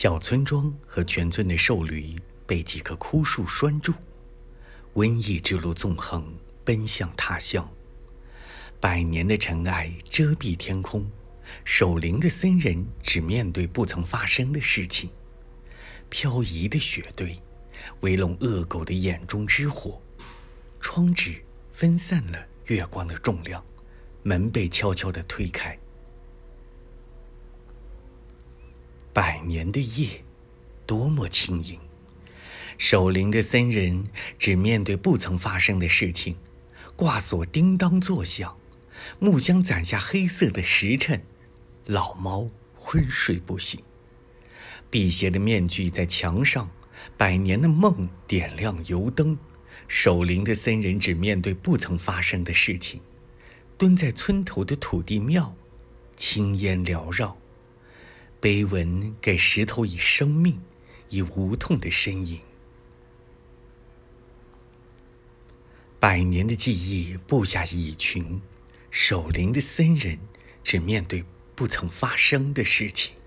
小村庄和全村的瘦驴被几棵枯树拴住，瘟疫之路纵横，奔向他乡。百年的尘埃遮蔽天空，守灵的僧人只面对不曾发生的事情。漂移的雪堆，围拢恶狗的眼中之火。窗纸分散了月光的重量，门被悄悄地推开。百年的夜，多么轻盈！守灵的僧人只面对不曾发生的事情，挂锁叮当作响，木箱攒下黑色的时辰，老猫昏睡不醒。辟邪的面具在墙上，百年的梦点亮油灯。守灵的僧人只面对不曾发生的事情，蹲在村头的土地庙，青烟缭绕。碑文给石头以生命，以无痛的身影。百年的记忆布下蚁群，守灵的僧人只面对不曾发生的事情。